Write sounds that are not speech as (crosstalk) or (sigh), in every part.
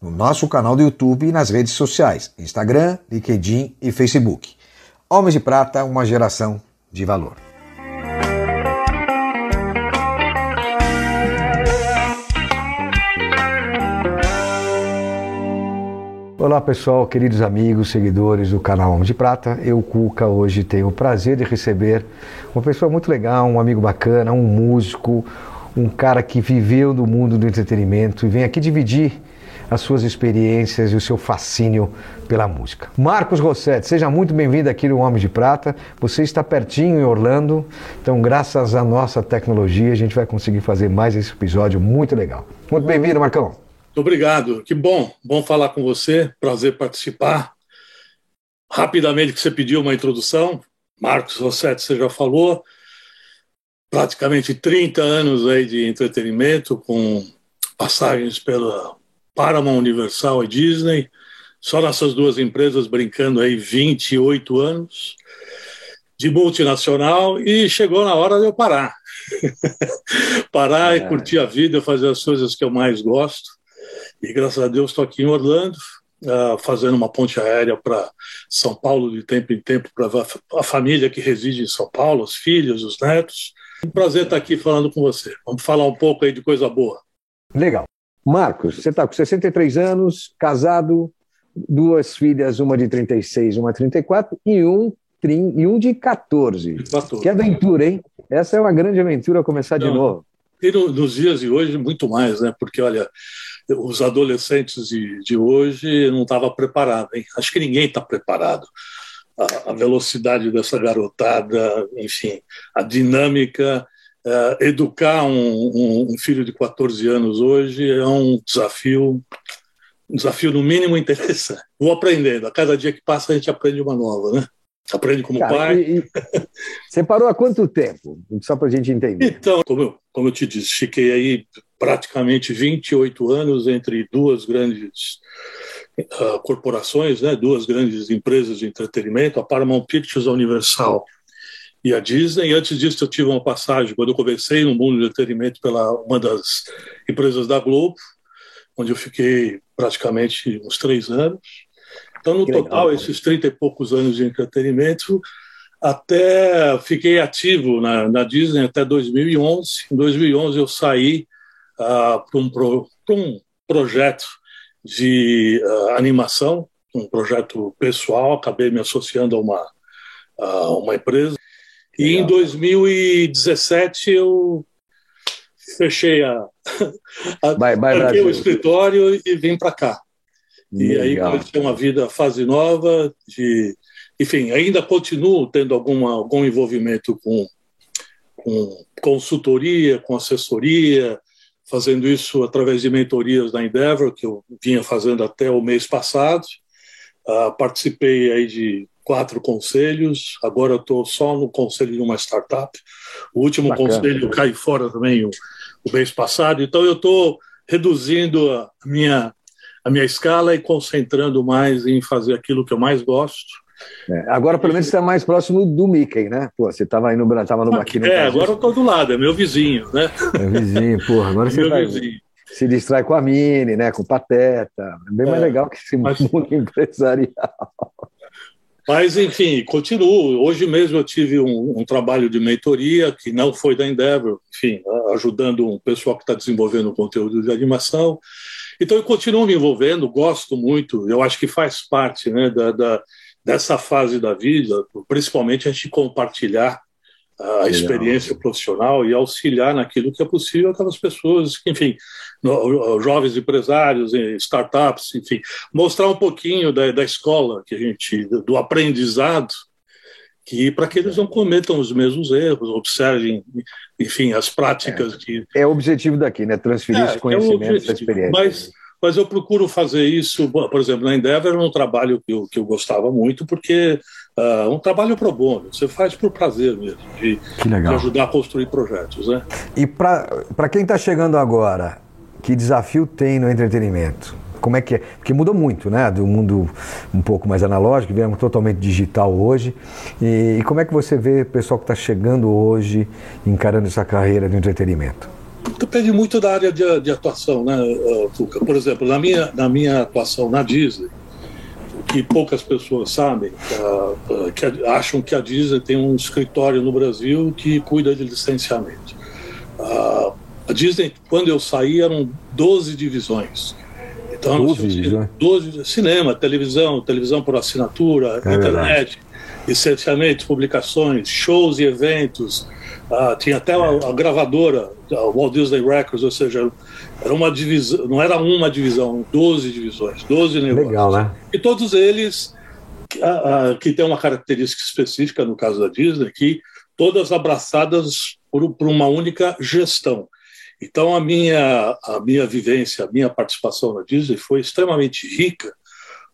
no nosso canal do YouTube e nas redes sociais, Instagram, LinkedIn e Facebook. Homens de Prata, uma geração de valor. Olá pessoal, queridos amigos, seguidores do canal Homem de Prata. Eu, Cuca, hoje tenho o prazer de receber uma pessoa muito legal, um amigo bacana, um músico, um cara que viveu no mundo do entretenimento e vem aqui dividir as suas experiências e o seu fascínio pela música. Marcos Rossetti, seja muito bem-vindo aqui no Homem de Prata. Você está pertinho em Orlando, então graças à nossa tecnologia a gente vai conseguir fazer mais esse episódio muito legal. Muito bem-vindo, Marcão. Obrigado, que bom, bom falar com você, prazer participar. Rapidamente que você pediu uma introdução, Marcos Rossetti, você já falou, praticamente 30 anos aí de entretenimento, com passagens pela Paramount Universal e Disney, só nessas duas empresas brincando aí 28 anos de multinacional e chegou na hora de eu parar. (laughs) parar é. e curtir a vida, fazer as coisas que eu mais gosto. E graças a Deus estou aqui em Orlando, uh, fazendo uma ponte aérea para São Paulo de tempo em tempo para a família que reside em São Paulo, os filhos, os netos. Um prazer estar aqui falando com você. Vamos falar um pouco aí de coisa boa. Legal. Marcos, você está com 63 anos, casado, duas filhas, uma de 36, uma de 34 e um, e um de 14. 14. Que aventura, hein? Essa é uma grande aventura começar Não. de novo. E no, nos dias de hoje, muito mais, né? Porque, olha, os adolescentes de, de hoje não estavam preparados, hein? Acho que ninguém está preparado a, velocidade dessa garotada, enfim, a dinâmica. Uh, educar um, um, um, filho de 14 anos hoje é um desafio, um desafio no mínimo interessante. (laughs) Vou aprendendo, a cada dia que passa a gente aprende uma nova, né? Aprende como Cara, pai. E, e (laughs) você parou há quanto tempo? Só para a gente entender. Então, como eu, como eu te disse, fiquei aí praticamente 28 anos entre duas grandes uh, corporações, né, duas grandes empresas de entretenimento, a Paramount Pictures, a Universal e a Disney. E antes disso, eu tive uma passagem, quando eu comecei no mundo do entretenimento pela uma das empresas da Globo, onde eu fiquei praticamente uns três anos. Então, no que total, legal, esses 30 e poucos anos de entretenimento, até fiquei ativo na, na Disney até 2011. Em 2011, eu saí uh, para um, pro, um projeto de uh, animação, um projeto pessoal, acabei me associando a uma, a uma empresa. E em 2017 eu fechei a, (laughs) a vai, vai, o escritório e vim para cá. Legal. E aí comecei uma vida fase nova de enfim, ainda continuo tendo alguma, algum envolvimento com, com consultoria, com assessoria, fazendo isso através de mentorias da Endeavor, que eu vinha fazendo até o mês passado. Uh, participei aí de quatro conselhos, agora eu estou só no conselho de uma startup. O último Bacana. conselho cai fora também o, o mês passado, então eu estou reduzindo a minha, a minha escala e concentrando mais em fazer aquilo que eu mais gosto, é, agora, pelo menos, você está mais próximo do Mickey, né? Pô, você estava indo tava no aqui no É, agora eu estou do lado, é meu vizinho, né? É vizinho, porra. Agora é você vai, se distrai com a Mini, né? Com o Pateta. É bem é, mais legal que esse mas... mundo (laughs) empresarial. Mas, enfim, continuo. Hoje mesmo eu tive um, um, trabalho de mentoria que não foi da Endeavor, enfim, ajudando um pessoal que está desenvolvendo conteúdo de animação. Então, eu continuo me envolvendo, gosto muito, eu acho que faz parte né, da, da dessa fase da vida, principalmente a gente compartilhar a Legal. experiência profissional e auxiliar naquilo que é possível aquelas pessoas, enfim, jovens empresários, startups, enfim, mostrar um pouquinho da, da escola que a gente, do aprendizado, que para que eles não cometam os mesmos erros, observem, enfim, as práticas é, que é o objetivo daqui, né? Transferir é, esse conhecimento, é essa experiência. Mas mas eu procuro fazer isso, por exemplo, na Endeavor é um trabalho que eu, que eu gostava muito, porque é uh, um trabalho pro bono, você faz por prazer mesmo, de, de ajudar a construir projetos. Né? E para quem está chegando agora, que desafio tem no entretenimento? Como é que é? Porque mudou muito, né? Do mundo um pouco mais analógico, viemos totalmente digital hoje. E, e como é que você vê o pessoal que está chegando hoje, encarando essa carreira de entretenimento? Depende muito da área de, de atuação, né, Fuca? Por exemplo, na minha, na minha atuação na Disney, o que poucas pessoas sabem, uh, que acham que a Disney tem um escritório no Brasil que cuida de licenciamento. A Disney, quando eu saí, eram 12 divisões. Então, 12, né? 12 cinema, televisão, televisão por assinatura, é internet, licenciamentos, publicações, shows e eventos, ah, tinha até a, a, gravadora, a Walt Disney Records, ou seja, era uma divisão, não era uma divisão, 12 divisões, 12 negócios. Legal, né? E todos eles ah, ah, que têm uma característica específica no caso da Disney, que todas abraçadas por, por uma única gestão. Então a minha a minha vivência, a minha participação na Disney foi extremamente rica,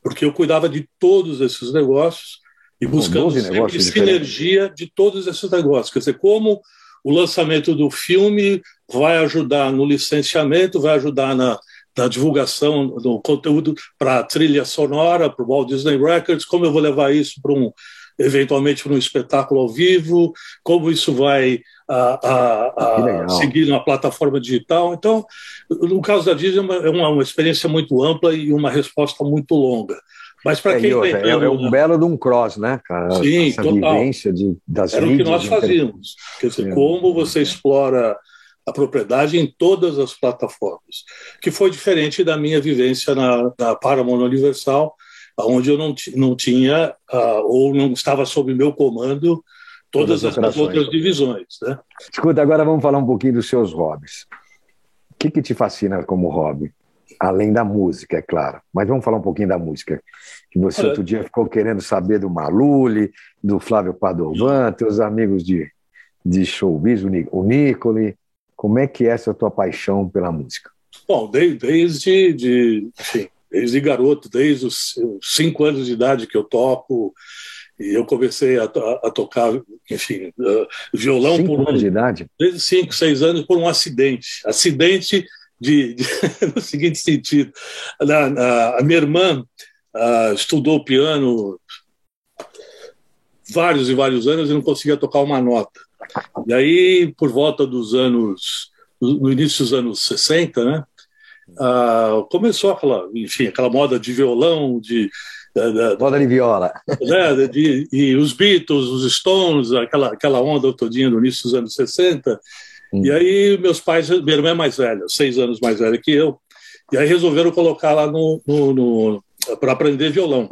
porque eu cuidava de todos esses negócios e buscando sempre sinergia de todos esses negócios. Quer dizer, como o lançamento do filme vai ajudar no licenciamento, vai ajudar na, na divulgação do conteúdo para a trilha sonora, para o Walt Disney Records, como eu vou levar isso para um eventualmente para um espetáculo ao vivo, como isso vai a, a, a seguir na plataforma digital. Então, no caso da Disney, é uma, é uma experiência muito ampla e uma resposta muito longa. Mas para é, quem outra, é, é, um belo de um cross, né, cara? Sim, Essa total. vivência de, das Era o que nós fazíamos. Quer dizer, como você explora a propriedade em todas as plataformas, que foi diferente da minha vivência na, na Paramount Universal, onde eu não, não tinha uh, ou não estava sob meu comando todas, todas as, as outras divisões. Né? Escuta, agora vamos falar um pouquinho dos seus hobbies. O que, que te fascina como hobby? Além da música, é claro. Mas vamos falar um pouquinho da música. Que você é. outro dia ficou querendo saber do Maluli, do Flávio Padovan, teus amigos de, de showbiz, o Nicole. Como é que é essa tua paixão pela música? Bom, desde, desde de, enfim, desde garoto, desde os cinco anos de idade que eu toco, e eu comecei a, a, a tocar, enfim, uh, violão cinco por anos de idade? Desde cinco, seis anos por um acidente. Acidente de, de, (laughs) no seguinte sentido. Na, na, a minha irmã uh, estudou piano vários e vários anos e não conseguia tocar uma nota. E aí, por volta dos anos, no início dos anos 60, né, uh, começou aquela, enfim, aquela moda de violão, de moda de viola. (laughs) Né, de, e os Beatles, os Stones, aquela, aquela onda todinha no início dos anos 60, Hum. E aí meus pais, minha irmã é mais velha, seis anos mais velha que eu, e aí resolveram colocar lá no, no, no para aprender violão.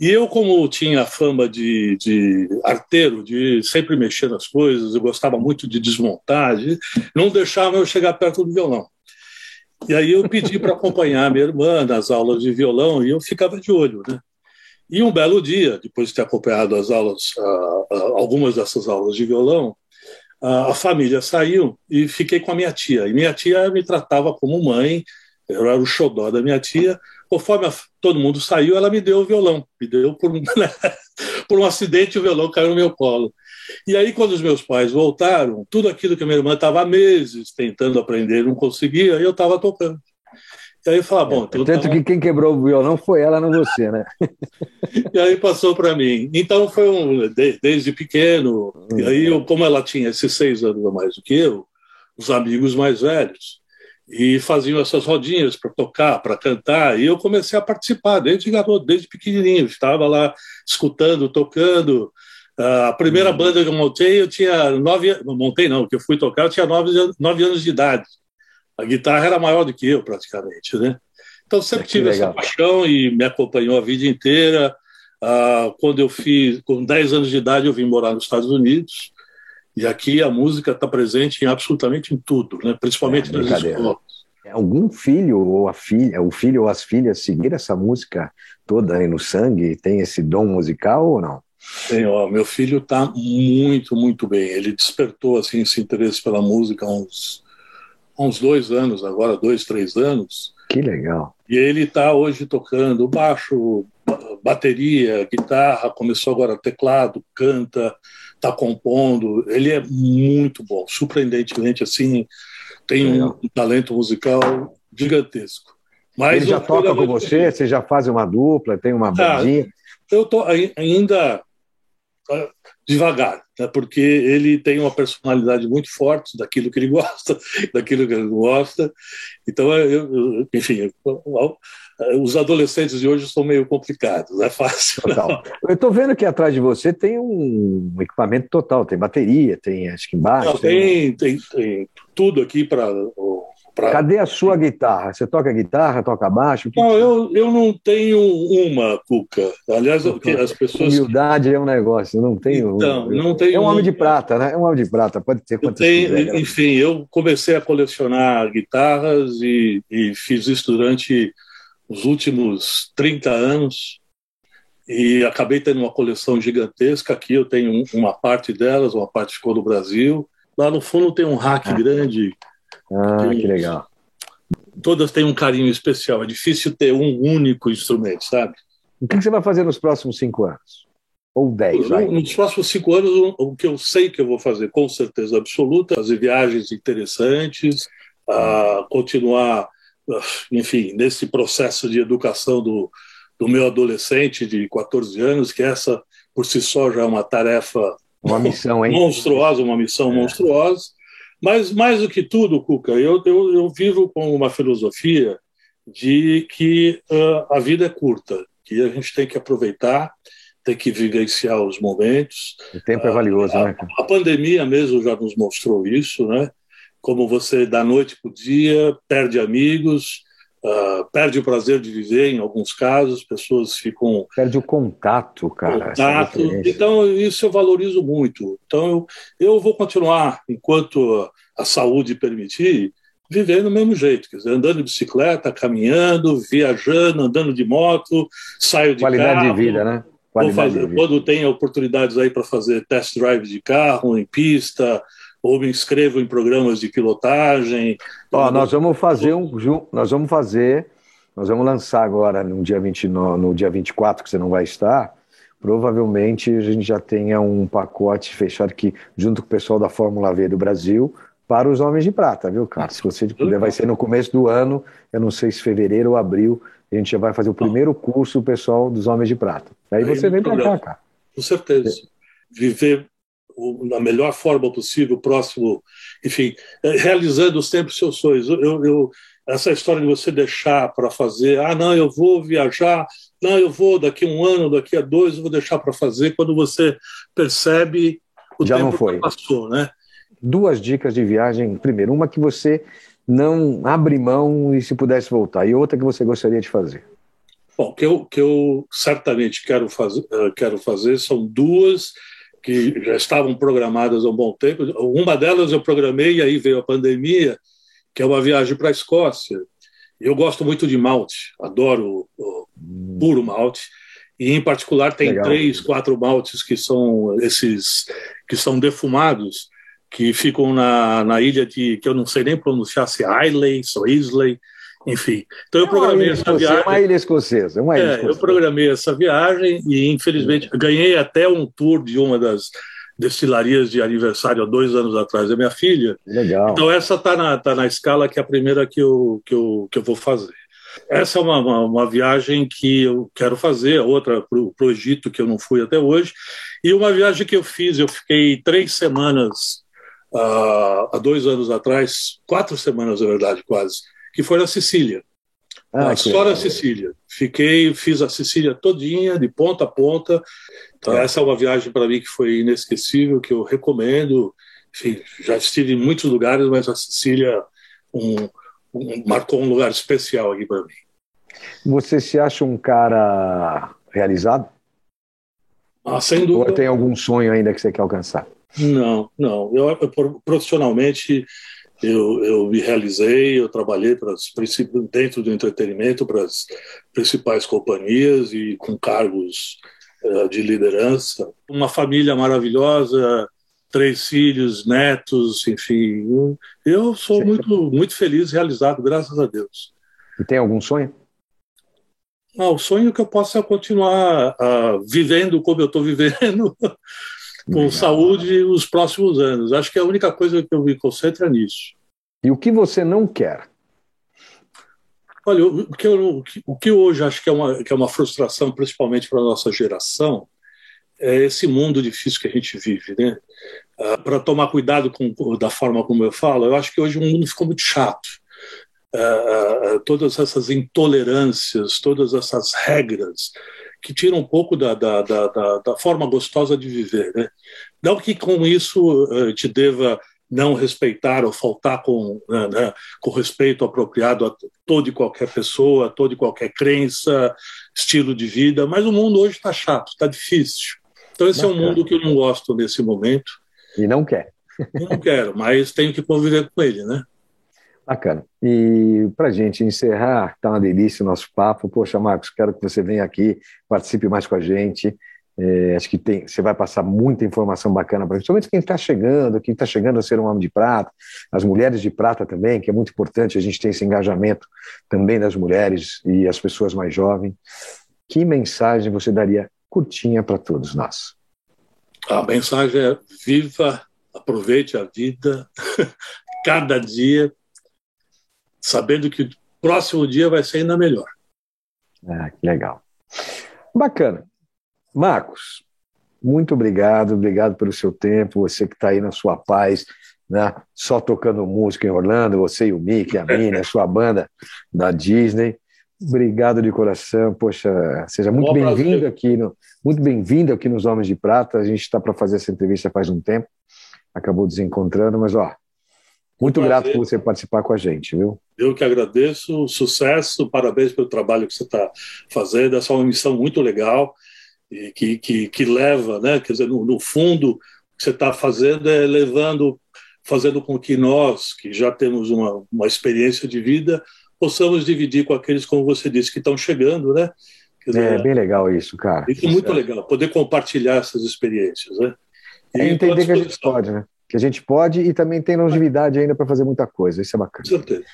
E eu, como tinha fama de, de, arteiro, de sempre mexer nas coisas, eu gostava muito de desmontar, de, não deixava eu chegar perto do violão. E aí eu pedi para acompanhar minha irmã nas aulas de violão e eu ficava de olho, né? E um belo dia, depois de ter acompanhado as aulas, algumas dessas aulas de violão, a, família saiu e fiquei com a minha tia. E minha tia me tratava como mãe, eu era o xodó da minha tia. Conforme a, todo mundo saiu, ela me deu o violão. Me deu por, (laughs) né? por um acidente, o violão caiu no meu colo. E aí, quando os meus pais voltaram, tudo aquilo que a minha irmã estava há meses tentando aprender, não conseguia, eu estava tocando. E aí eu falava, bom... Então, Tanto tá que quem quebrou o violão foi ela, não você, né? (laughs) e aí passou para mim. Então foi um... Desde pequeno, e aí eu, como ela tinha esses seis anos a mais do que eu, os amigos mais velhos, e faziam essas rodinhas para tocar, para cantar, e eu comecei a participar desde garoto, desde pequenininho, estava lá escutando, tocando. A primeira uhum. banda que eu montei, eu tinha nove, montei não, que eu fui tocar, eu tinha nove, nove anos de idade. A guitarra era maior do que eu, praticamente, né? Então sempre é tive legal. essa paixão e me acompanhou a vida inteira. Ah, quando eu fiz, com 10 anos de idade, eu vim morar nos Estados Unidos. E aqui a música está presente em absolutamente em tudo, né? principalmente é, nas escolas. É algum filho ou a filha, o filho ou as filhas seguir essa música toda aí no sangue? Tem esse dom musical ou não? Tem, ó, meu filho está muito, muito bem. Ele despertou assim esse interesse pela música há uns uns dois anos, agora dois, três anos, Que legal. E ele está hoje tocando baixo, bateria, guitarra, começou agora teclado, canta, está compondo. Ele é muito bom, surpreendentemente assim, tem legal. um talento musical gigantesco. Mas ele já toca com você? Você já faz uma dupla, tem uma ah, bandinha? eu estou ainda devagar, né, porque ele tem uma personalidade muito forte daquilo que ele (laughs) gosta, daquilo que ele gosta. Então, eu, enfim, os adolescentes de hoje são meio complicados, não é fácil. Total. Eu estou vendo que atrás de você tem um equipamento total, tem bateria, tem acho que embaixo. Não, tem, tem, tem tudo aqui para Pra... Cadê a sua guitarra? Você toca guitarra, toca baixo? Não, eu, eu não tenho uma, Cuca. Aliás, as pessoas. Humildade é um negócio, não tenho. Então, não tenho. É um homem de prata, né? É um homem de prata, pode ter quantas tenho, quiser, Enfim, eu comecei a colecionar guitarras e, e fiz isso durante os últimos 30 anos e acabei tendo uma coleção gigantesca. Aqui eu tenho uma parte delas, uma parte ficou no Brasil. Lá no fundo tem um rack ah. grande ah, que legal. Todas têm um carinho especial. É difícil ter um único instrumento, sabe? O que você vai fazer nos próximos cinco anos? Ou dez? Vai? Nos próximos cinco anos, o que eu sei que eu vou fazer, com certeza absoluta, fazer viagens interessantes, continuar, enfim, nesse processo de educação do, do meu adolescente de 14 anos, que essa por si só já é uma tarefa uma missão, hein? monstruosa, uma missão é. monstruosa. Mas, mais do que tudo, Cuca, eu, eu, eu vivo com uma filosofia de que uh, a vida é curta, que a gente tem que aproveitar, tem que vivenciar os momentos. O tempo é valioso, uh, né? A, a pandemia mesmo já nos mostrou isso, né? Como você, da noite para o dia, perde amigos, Uh, perde o prazer de viver em alguns casos, pessoas ficam. Perde o contato, cara. Contato. Então, isso eu valorizo muito. Então, eu, eu vou continuar, enquanto a saúde permitir, viver do mesmo jeito, quer dizer, andando de bicicleta, caminhando, viajando, andando de moto, saio de Qualidade carro. de vida, né? Qualidade fazer. Quando tem oportunidades aí para fazer test drive de carro, em pista, ou me inscrevo em programas de pilotagem. Ó, nós vamos fazer um, nós vamos fazer, nós vamos lançar agora no dia 29, no dia 24 que você não vai estar. Provavelmente a gente já tenha um pacote fechado aqui junto com o pessoal da Fórmula V do Brasil para os homens de prata, viu, cara? Se você puder, vai ser no começo do ano, eu não sei se fevereiro ou abril, a gente já vai fazer o primeiro curso, o pessoal dos homens de prata. Aí você vem para cá, cara. Com certeza. Viver na melhor forma possível, próximo, enfim, é, realizando sempre os seus sonhos. Eu, eu, essa história de você deixar para fazer, ah, não, eu vou viajar, não, eu vou daqui a um ano, daqui a dois, eu vou deixar para fazer, quando você percebe o Já tempo não foi. que passou, né? Duas dicas de viagem. Primeiro, uma que você não abre mão e se pudesse voltar, e outra que você gostaria de fazer. Bom, que eu, que eu certamente quero fazer, eh, quero fazer são duas que já estavam programadas há um bom tempo. Uma delas eu programei e aí veio a pandemia, que é uma viagem para a Escócia. Eu gosto muito de malte, adoro o puro malte. E em particular tem Legal. três, quatro maltes que são esses que são defumados, que ficam na, na ilha de que eu não sei nem pronunciar se é Islay, ou Islay, enfim, então eu é programei essa viagem. Uma ilha escocesa, uma ilha é, escocesa. Eu programei essa viagem e, infelizmente, ganhei até um tour de uma das destilarias de aniversário há dois anos atrás da minha filha. Legal. Então essa está na, tá na escala que é a primeira que eu, que eu, que eu vou fazer. Essa é uma, uma, uma viagem que eu quero fazer, a outra para o Egito, que eu não fui até hoje, e uma viagem que eu fiz, eu fiquei três semanas, uh, há dois anos atrás, quatro semanas, na verdade, quase, que foi na Sicília. Ah, só na Sicília. Fiquei, fiz a Sicília todinha, de ponta a ponta. Então, tá. essa é uma viagem para mim que foi inesquecível, que eu recomendo. Enfim, já estive em muitos lugares, mas a Sicília um, um, marcou um lugar especial aqui para mim. Você se acha um cara realizado? Ah, sem dúvida. Ou tem algum sonho ainda que você quer alcançar? Não, não. Eu, eu profissionalmente eu, eu me realizei, eu trabalhei para dentro do entretenimento para as principais companhias e com cargos uh, de liderança. Uma família maravilhosa, três filhos, netos, enfim. Eu sou muito, muito feliz, realizado, graças a Deus. E tem algum sonho? Ah, o sonho que eu possa continuar uh, vivendo como eu estou vivendo, (laughs) com Legal. saúde os próximos anos. Acho que é a única coisa que eu me concentro é nisso. E o que você não quer? Olha, o que, eu, o que hoje acho que é uma, que é uma frustração, principalmente para a nossa geração, é esse mundo difícil que a gente vive, né? Uh, para tomar cuidado com, da forma como eu falo, eu acho que hoje o mundo ficou muito chato. Uh, uh, todas essas intolerâncias, todas essas regras que tiram um pouco da, da, da, da forma gostosa de viver. Né? Não que com isso te deva não respeitar ou faltar com, né, né, com respeito apropriado a toda e qualquer pessoa, a toda e qualquer crença, estilo de vida, mas o mundo hoje está chato, está difícil. Então esse Bacana. é um mundo que eu não gosto nesse momento. E não quer. não quero, mas tenho que conviver com ele, né? Bacana. E para gente encerrar, tá uma delícia o nosso papo. Poxa, Marcos, quero que você venha aqui, participe mais com a gente. É, acho que tem, você vai passar muita informação bacana para principalmente quem está chegando, quem está chegando a ser um homem de prata, as mulheres de prata também, que é muito importante a gente ter esse engajamento também das mulheres e as pessoas mais jovens. Que mensagem você daria curtinha para todos nós? A mensagem é: viva, aproveite a vida, (laughs) cada dia, sabendo que o próximo dia vai ser ainda melhor. Ah, que legal. Bacana. Marcos, muito obrigado, obrigado pelo seu tempo, você que está aí na sua paz, né? só tocando música em Orlando, você e o Mickey, a Mina, a sua banda da Disney. Obrigado de coração, poxa, seja muito bem-vindo aqui, no, muito bem-vindo aqui nos Homens de Prata. A gente está para fazer essa entrevista faz um tempo, acabou desencontrando, mas ó, muito grato por você participar com a gente, viu? Eu que agradeço, sucesso, parabéns pelo trabalho que você está fazendo. Essa é uma missão muito legal que, que, que leva, né? quer dizer, no, no fundo, o que você está fazendo é levando, fazendo com que nós, que já temos uma, uma experiência de vida, possamos dividir com aqueles, como você disse, que estão chegando, né? Dizer, é bem legal isso, cara. Isso é muito legal, poder compartilhar essas experiências, né? E é entender que a gente pode, né? Que a gente pode e também tem longevidade ainda para fazer muita coisa, isso é bacana. Com certeza.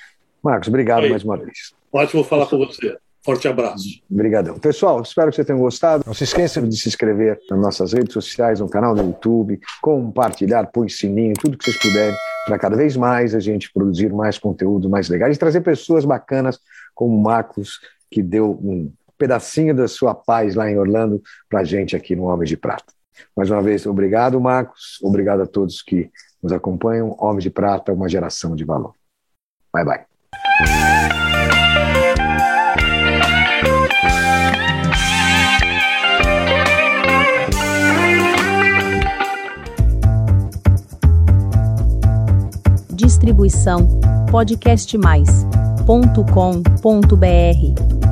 Marcos, obrigado Aí. mais uma vez. Ótimo falar com você. Forte abraço. Obrigadão. Pessoal, espero que vocês tenham gostado. Não se esqueçam de se inscrever nas nossas redes sociais, no canal do YouTube, compartilhar, põe sininho, tudo que vocês puderem, para cada vez mais a gente produzir mais conteúdo mais legal e trazer pessoas bacanas como o Marcos, que deu um pedacinho da sua paz lá em Orlando para a gente aqui no Homem de Prata. Mais uma vez, obrigado, Marcos. Obrigado a todos que nos acompanham. Homem de Prata, uma geração de valor. Bye, bye. Distribuição podcastmais.com.br